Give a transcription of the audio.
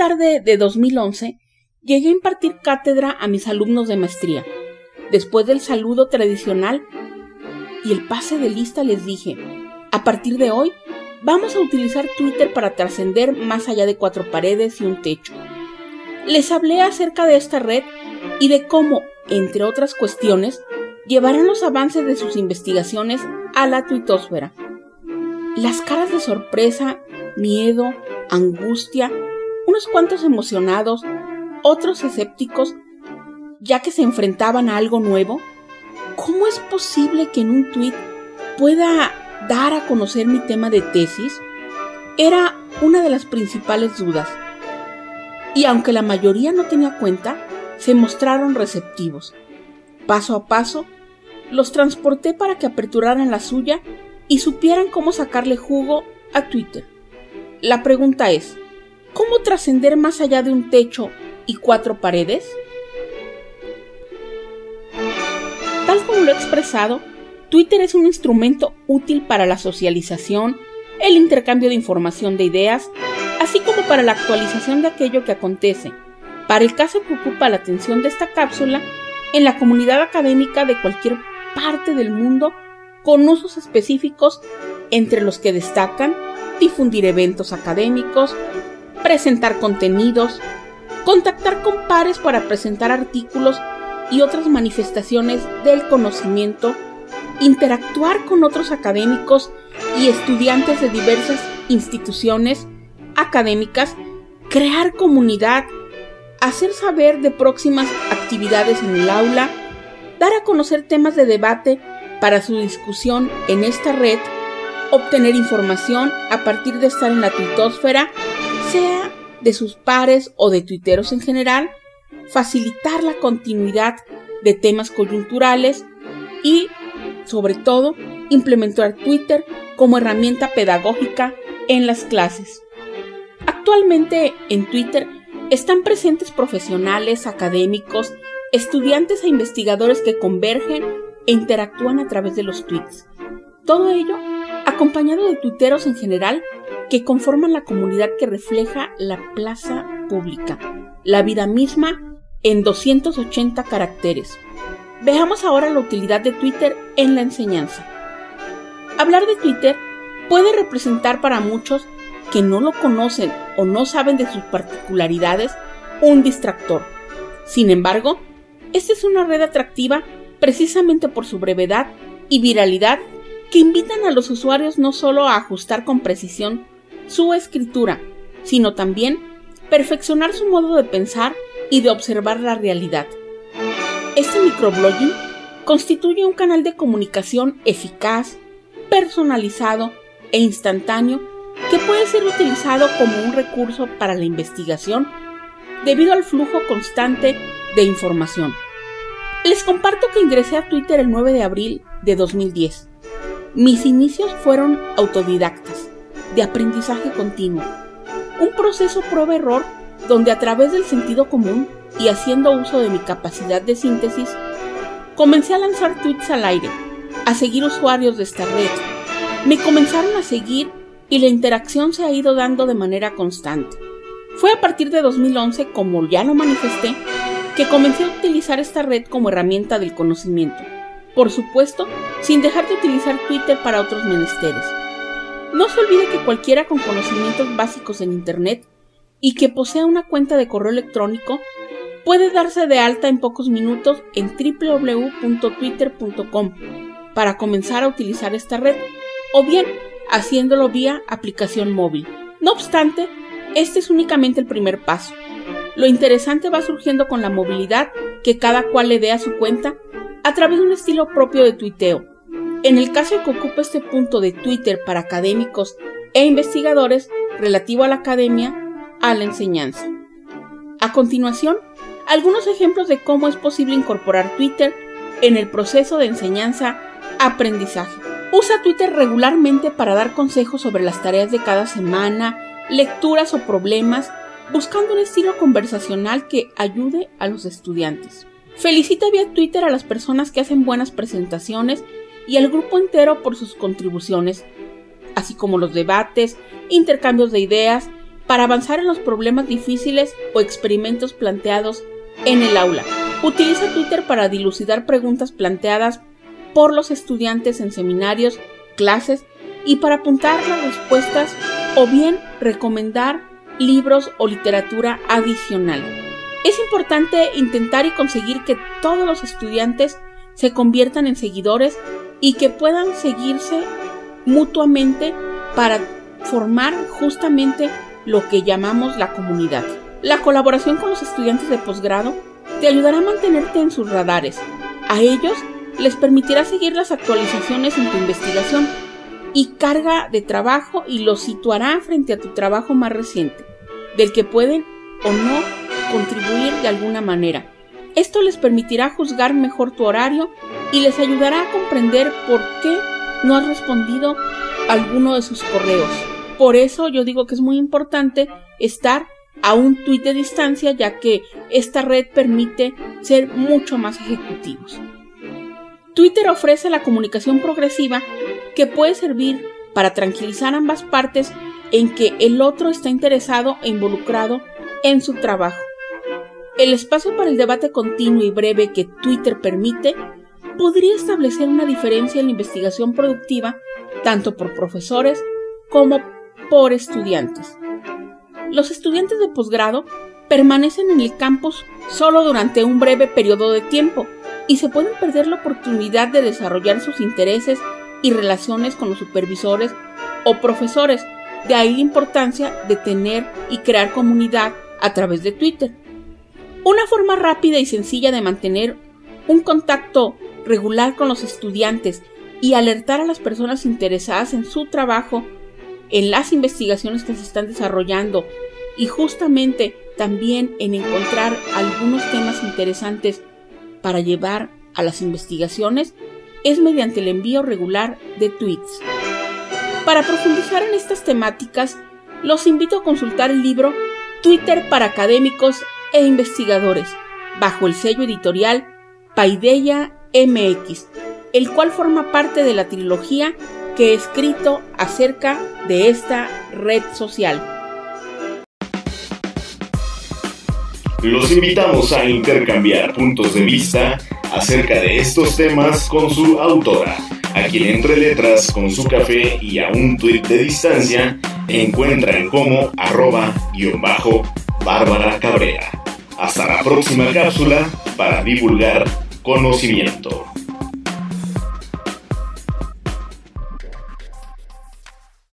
Tarde de 2011 llegué a impartir cátedra a mis alumnos de maestría. Después del saludo tradicional y el pase de lista les dije, a partir de hoy vamos a utilizar Twitter para trascender más allá de cuatro paredes y un techo. Les hablé acerca de esta red y de cómo, entre otras cuestiones, llevarán los avances de sus investigaciones a la tuitosfera. Las caras de sorpresa, miedo, angustia unos cuantos emocionados, otros escépticos, ya que se enfrentaban a algo nuevo. ¿Cómo es posible que en un tuit pueda dar a conocer mi tema de tesis? Era una de las principales dudas. Y aunque la mayoría no tenía cuenta, se mostraron receptivos. Paso a paso, los transporté para que aperturaran la suya y supieran cómo sacarle jugo a Twitter. La pregunta es, ¿Cómo trascender más allá de un techo y cuatro paredes? Tal como lo he expresado, Twitter es un instrumento útil para la socialización, el intercambio de información de ideas, así como para la actualización de aquello que acontece. Para el caso que ocupa la atención de esta cápsula, en la comunidad académica de cualquier parte del mundo, con usos específicos entre los que destacan difundir eventos académicos, presentar contenidos, contactar con pares para presentar artículos y otras manifestaciones del conocimiento, interactuar con otros académicos y estudiantes de diversas instituciones académicas, crear comunidad, hacer saber de próximas actividades en el aula, dar a conocer temas de debate para su discusión en esta red, obtener información a partir de estar en la sea de sus pares o de tuiteros en general, facilitar la continuidad de temas coyunturales y, sobre todo, implementar Twitter como herramienta pedagógica en las clases. Actualmente en Twitter están presentes profesionales, académicos, estudiantes e investigadores que convergen e interactúan a través de los tweets. Todo ello acompañado de tuiteros en general que conforman la comunidad que refleja la plaza pública, la vida misma en 280 caracteres. Veamos ahora la utilidad de Twitter en la enseñanza. Hablar de Twitter puede representar para muchos que no lo conocen o no saben de sus particularidades un distractor. Sin embargo, esta es una red atractiva precisamente por su brevedad y viralidad que invitan a los usuarios no solo a ajustar con precisión su escritura, sino también perfeccionar su modo de pensar y de observar la realidad. Este microblogging constituye un canal de comunicación eficaz, personalizado e instantáneo que puede ser utilizado como un recurso para la investigación debido al flujo constante de información. Les comparto que ingresé a Twitter el 9 de abril de 2010. Mis inicios fueron autodidactas de aprendizaje continuo, un proceso prueba-error donde a través del sentido común y haciendo uso de mi capacidad de síntesis, comencé a lanzar tweets al aire, a seguir usuarios de esta red. Me comenzaron a seguir y la interacción se ha ido dando de manera constante. Fue a partir de 2011, como ya lo manifesté, que comencé a utilizar esta red como herramienta del conocimiento. Por supuesto, sin dejar de utilizar Twitter para otros menesteres. No se olvide que cualquiera con conocimientos básicos en Internet y que posea una cuenta de correo electrónico puede darse de alta en pocos minutos en www.twitter.com para comenzar a utilizar esta red o bien haciéndolo vía aplicación móvil. No obstante, este es únicamente el primer paso. Lo interesante va surgiendo con la movilidad que cada cual le dé a su cuenta a través de un estilo propio de tuiteo. En el caso que ocupe este punto de Twitter para académicos e investigadores relativo a la academia, a la enseñanza. A continuación, algunos ejemplos de cómo es posible incorporar Twitter en el proceso de enseñanza-aprendizaje. Usa Twitter regularmente para dar consejos sobre las tareas de cada semana, lecturas o problemas, buscando un estilo conversacional que ayude a los estudiantes. Felicita vía Twitter a las personas que hacen buenas presentaciones y al grupo entero por sus contribuciones, así como los debates, intercambios de ideas, para avanzar en los problemas difíciles o experimentos planteados en el aula. Utiliza Twitter para dilucidar preguntas planteadas por los estudiantes en seminarios, clases y para apuntar las respuestas o bien recomendar libros o literatura adicional. Es importante intentar y conseguir que todos los estudiantes se conviertan en seguidores y que puedan seguirse mutuamente para formar justamente lo que llamamos la comunidad. La colaboración con los estudiantes de posgrado te ayudará a mantenerte en sus radares. A ellos les permitirá seguir las actualizaciones en tu investigación y carga de trabajo y los situará frente a tu trabajo más reciente, del que pueden o no contribuir de alguna manera. Esto les permitirá juzgar mejor tu horario y les ayudará a comprender por qué no has respondido alguno de sus correos. Por eso yo digo que es muy importante estar a un tuit de distancia ya que esta red permite ser mucho más ejecutivos. Twitter ofrece la comunicación progresiva que puede servir para tranquilizar ambas partes en que el otro está interesado e involucrado en su trabajo. El espacio para el debate continuo y breve que Twitter permite podría establecer una diferencia en la investigación productiva tanto por profesores como por estudiantes. Los estudiantes de posgrado permanecen en el campus solo durante un breve periodo de tiempo y se pueden perder la oportunidad de desarrollar sus intereses y relaciones con los supervisores o profesores. De ahí la importancia de tener y crear comunidad a través de Twitter. Una forma rápida y sencilla de mantener un contacto regular con los estudiantes y alertar a las personas interesadas en su trabajo, en las investigaciones que se están desarrollando y justamente también en encontrar algunos temas interesantes para llevar a las investigaciones es mediante el envío regular de tweets. Para profundizar en estas temáticas, los invito a consultar el libro Twitter para académicos e investigadores, bajo el sello editorial Paideia MX, el cual forma parte de la trilogía que he escrito acerca de esta red social. Los invitamos a intercambiar puntos de vista acerca de estos temas con su autora, a quien entre letras con su café y a un tuit de distancia encuentran como arroba guion bajo Bárbara Cabrera. Hasta la próxima cápsula para divulgar conocimiento.